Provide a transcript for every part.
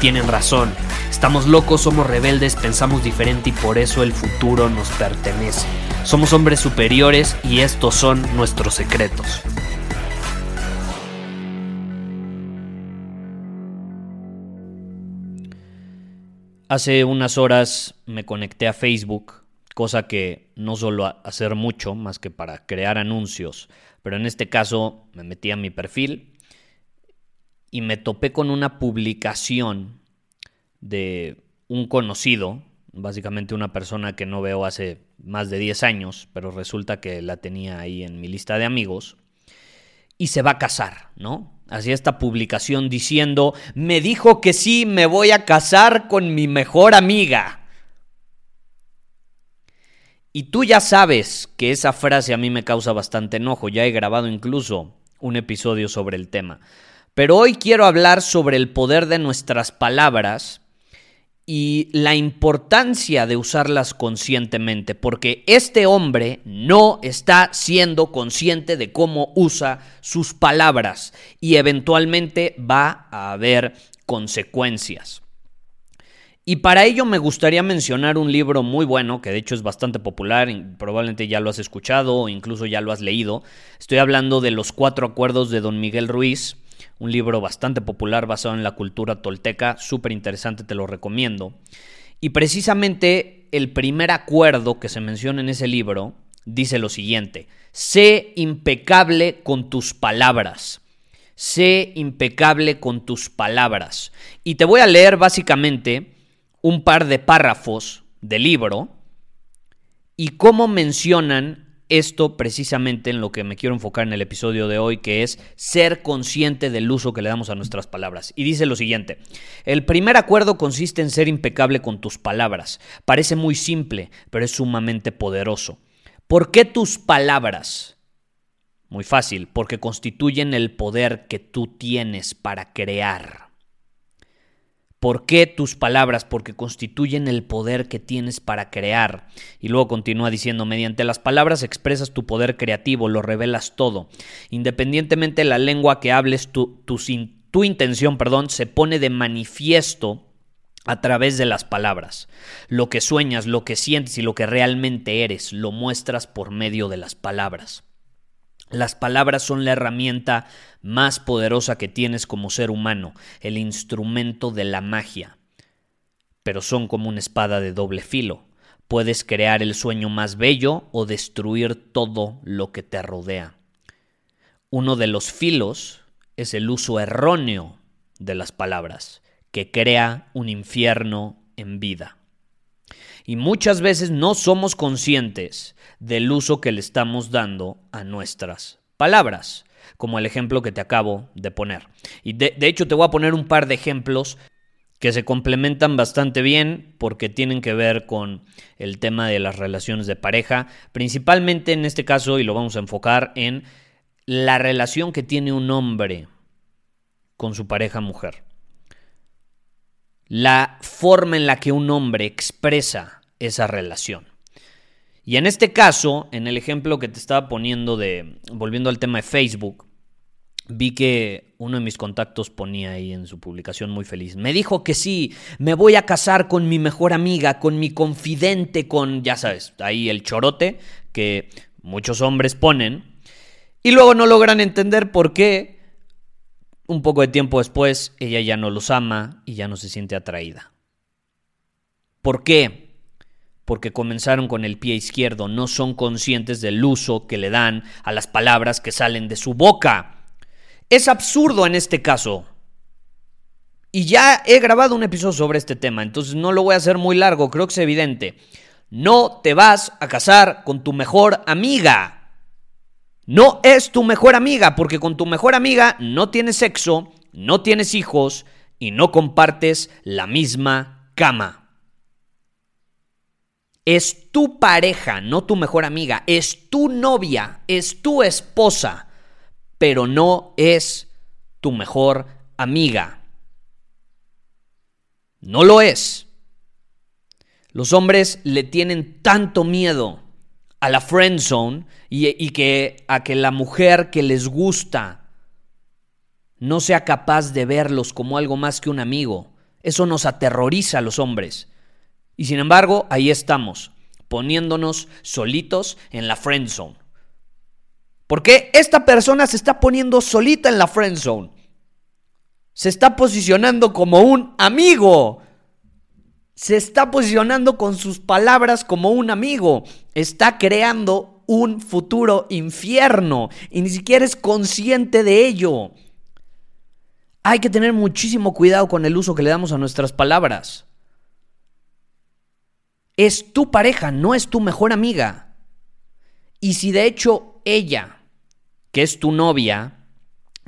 tienen razón. Estamos locos, somos rebeldes, pensamos diferente y por eso el futuro nos pertenece. Somos hombres superiores y estos son nuestros secretos. Hace unas horas me conecté a Facebook, cosa que no suelo hacer mucho más que para crear anuncios, pero en este caso me metí a mi perfil y me topé con una publicación de un conocido, básicamente una persona que no veo hace más de 10 años, pero resulta que la tenía ahí en mi lista de amigos, y se va a casar, ¿no? Hacía esta publicación diciendo, me dijo que sí, me voy a casar con mi mejor amiga. Y tú ya sabes que esa frase a mí me causa bastante enojo, ya he grabado incluso un episodio sobre el tema. Pero hoy quiero hablar sobre el poder de nuestras palabras y la importancia de usarlas conscientemente, porque este hombre no está siendo consciente de cómo usa sus palabras y eventualmente va a haber consecuencias. Y para ello me gustaría mencionar un libro muy bueno, que de hecho es bastante popular, probablemente ya lo has escuchado o incluso ya lo has leído. Estoy hablando de Los Cuatro Acuerdos de Don Miguel Ruiz un libro bastante popular basado en la cultura tolteca, súper interesante, te lo recomiendo. Y precisamente el primer acuerdo que se menciona en ese libro dice lo siguiente, sé impecable con tus palabras. Sé impecable con tus palabras. Y te voy a leer básicamente un par de párrafos del libro y cómo mencionan esto precisamente en lo que me quiero enfocar en el episodio de hoy, que es ser consciente del uso que le damos a nuestras palabras. Y dice lo siguiente, el primer acuerdo consiste en ser impecable con tus palabras. Parece muy simple, pero es sumamente poderoso. ¿Por qué tus palabras? Muy fácil, porque constituyen el poder que tú tienes para crear. ¿Por qué tus palabras? Porque constituyen el poder que tienes para crear. Y luego continúa diciendo, mediante las palabras expresas tu poder creativo, lo revelas todo. Independientemente de la lengua que hables, tu, tu intención perdón, se pone de manifiesto a través de las palabras. Lo que sueñas, lo que sientes y lo que realmente eres, lo muestras por medio de las palabras. Las palabras son la herramienta más poderosa que tienes como ser humano, el instrumento de la magia. Pero son como una espada de doble filo. Puedes crear el sueño más bello o destruir todo lo que te rodea. Uno de los filos es el uso erróneo de las palabras, que crea un infierno en vida. Y muchas veces no somos conscientes del uso que le estamos dando a nuestras palabras, como el ejemplo que te acabo de poner. Y de, hecho te voy a poner un par de ejemplos que se complementan bastante bien porque tienen que ver con el tema de las relaciones de pareja, principalmente en este caso, y lo vamos a enfocar en la relación que tiene un hombre con su pareja mujer. La forma en la que un hombre expresa esa relación. Y en este caso, en el ejemplo que te estaba poniendo de, volviendo al tema de Facebook, vi que uno de mis contactos ponía ahí en su publicación muy feliz. Me dijo que sí, me voy a casar con mi mejor amiga, con mi confidente, con, ya sabes, ahí el chorote que muchos hombres ponen. Y luego no logran entender por qué un poco de tiempo después ella ya no los ama y ya no se siente atraída. ¿Por qué? porque comenzaron con el pie izquierdo, no son conscientes del uso que le dan a las palabras que salen de su boca. Es absurdo en este caso. Y ya he grabado un episodio sobre este tema, entonces no lo voy a hacer muy largo, creo que es evidente. No te vas a casar con tu mejor amiga. No es tu mejor amiga, porque con tu mejor amiga no tienes sexo, no tienes hijos y no compartes la misma cama. Es tu pareja, no tu mejor amiga, es tu novia, es tu esposa, pero no es tu mejor amiga. No lo es. Los hombres le tienen tanto miedo a la friend zone y, y, que a que la mujer que les gusta no sea capaz de verlos como algo más que un amigo. Eso nos aterroriza a los hombres. Y sin embargo, ahí estamos, poniéndonos solitos en la friend zone. Porque esta persona se está poniendo solita en la friend zone. Se está posicionando como un amigo. Se está posicionando con sus palabras como un amigo. Está creando un futuro infierno y ni siquiera es consciente de ello. Hay que tener muchísimo cuidado con el uso que le damos a nuestras palabras. Es tu pareja, no es tu mejor amiga. Y si de hecho ella, que es tu novia,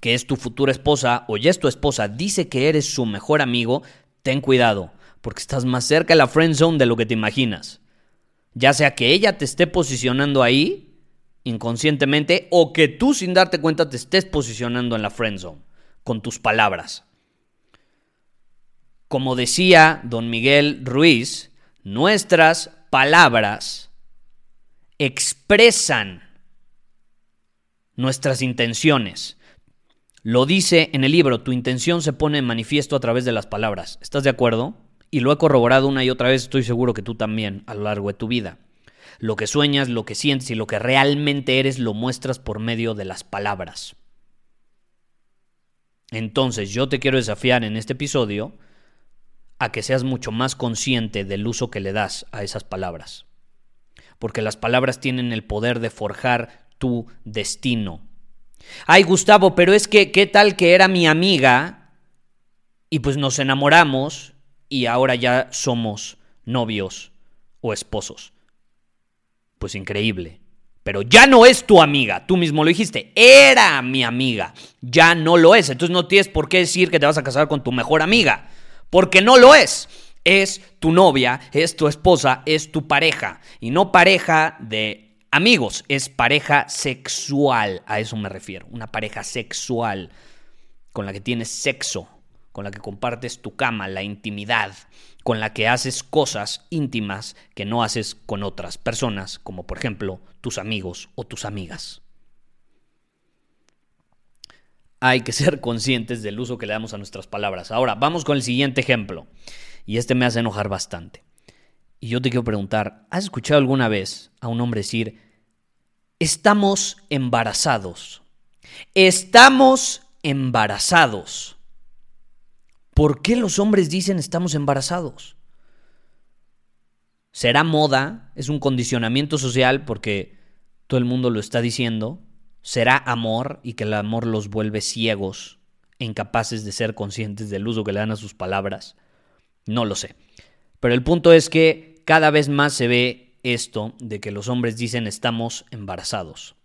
que es tu futura esposa o ya es tu esposa, dice que eres su mejor amigo, ten cuidado, porque estás más cerca de la friend zone de lo que te imaginas. Ya sea que ella te esté posicionando ahí inconscientemente o que tú sin darte cuenta te estés posicionando en la friend zone con tus palabras. Como decía don Miguel Ruiz, nuestras palabras expresan nuestras intenciones. Lo dice en el libro, tu intención se pone en manifiesto a través de las palabras. ¿Estás de acuerdo? Y lo he corroborado una y otra vez, estoy seguro que tú también a lo largo de tu vida. Lo que sueñas, lo que sientes y lo que realmente eres lo muestras por medio de las palabras. Entonces yo te quiero desafiar en este episodio a que seas mucho más consciente del uso que le das a esas palabras. Porque las palabras tienen el poder de forjar tu destino. Ay, Gustavo, pero es que, ¿qué tal que era mi amiga? Y pues nos enamoramos y ahora ya somos novios o esposos. Pues increíble pero ya no es tu amiga. Tú mismo lo dijiste, era mi amiga. Ya no lo es. Entonces no tienes por qué decir que te vas a casar con tu mejor amiga, porque no lo es. Es tu novia, es tu esposa, es tu pareja. Y no pareja de amigos, es pareja sexual. A eso me refiero. Una pareja sexual con la que tienes sexo, con la que compartes tu cama, la intimidad con la que haces cosas íntimas que no haces con otras personas, como por ejemplo tus amigos o tus amigas. Hay que ser conscientes del uso que le damos a nuestras palabras. Ahora, vamos con el siguiente ejemplo. Y este me hace enojar bastante. Y yo te quiero preguntar, ¿has escuchado alguna vez a un hombre decir, estamos embarazados? Estamos embarazados. ¿Por qué los hombres dicen estamos embarazados? ¿Será moda? ¿Es un condicionamiento social porque todo el mundo lo está diciendo? ¿Será amor y que el amor los vuelve ciegos incapaces de ser conscientes del uso que le dan a sus palabras? No lo sé. Pero el punto es que cada vez más se ve esto de que los hombres dicen estamos embarazados.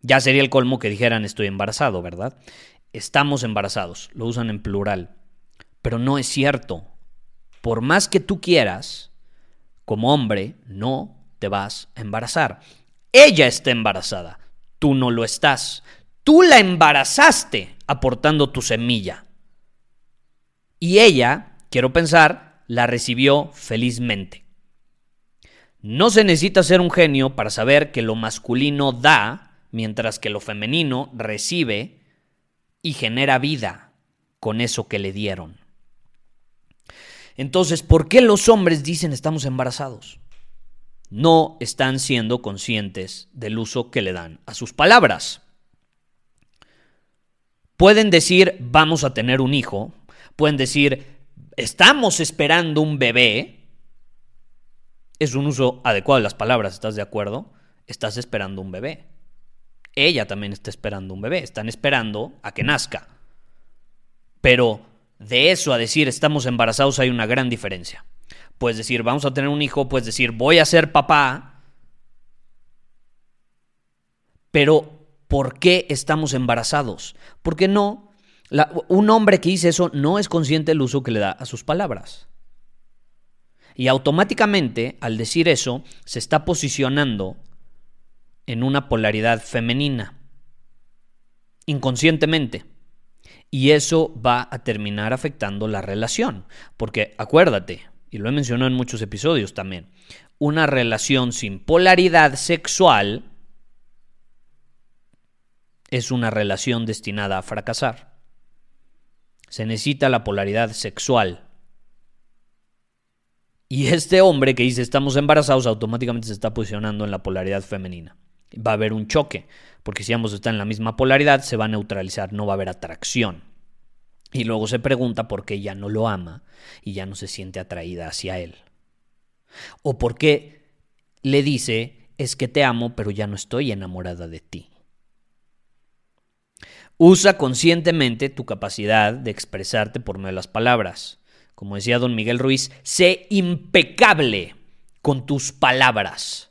Ya sería el colmo que dijeran estoy embarazado, ¿verdad? Estamos embarazados, lo usan en plural, pero no es cierto. Por más que tú quieras, como hombre, no te vas a embarazar. Ella está embarazada, tú no lo estás. Tú la embarazaste aportando tu semilla. Y ella, quiero pensar, la recibió felizmente. No se necesita ser un genio para saber que lo masculino da, mientras que lo femenino recibe y genera vida con eso que le dieron. Entonces, ¿por qué los hombres dicen estamos embarazados? No están siendo conscientes del uso que le dan a sus palabras. Pueden decir vamos a tener un hijo, pueden decir estamos esperando un bebé. Es un uso adecuado de las palabras, ¿estás de acuerdo? Estás esperando un bebé ella también está esperando un bebé, están esperando a que nazca. Pero De eso a decir estamos embarazados hay una gran diferencia. Puedes decir vamos a tener un hijo, puedes decir voy a ser papá, pero ¿por qué estamos embarazados? Porque no, un hombre que dice eso no es consciente del uso que le da a sus palabras. Y automáticamente, al decir eso, se está posicionando en una polaridad femenina, inconscientemente. Y eso va a terminar afectando la relación. Porque acuérdate, y lo he mencionado en muchos episodios también, una relación sin polaridad sexual es una relación destinada a fracasar. Se necesita la polaridad sexual y este hombre que dice estamos embarazados automáticamente se está posicionando en la polaridad femenina. Va a haber un choque, porque si ambos están en la misma polaridad se va a neutralizar, no va a haber atracción. Y luego se pregunta por qué ella no lo ama y ya no se siente atraída hacia él. O por qué le dice es que te amo pero ya no estoy enamorada de ti. Usa conscientemente tu capacidad de expresarte por medio de las palabras como decía don Miguel Ruiz, sé impecable con tus palabras.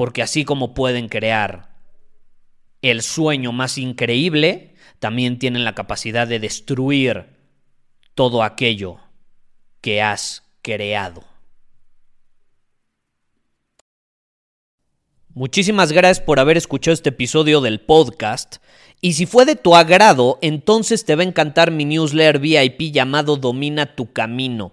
Porque así como pueden crear el sueño más increíble, también tienen la capacidad de destruir todo aquello que has creado. Muchísimas gracias por haber escuchado este episodio del podcast. Y si fue de tu agrado, entonces te va a encantar mi newsletter VIP llamado Domina tu Camino.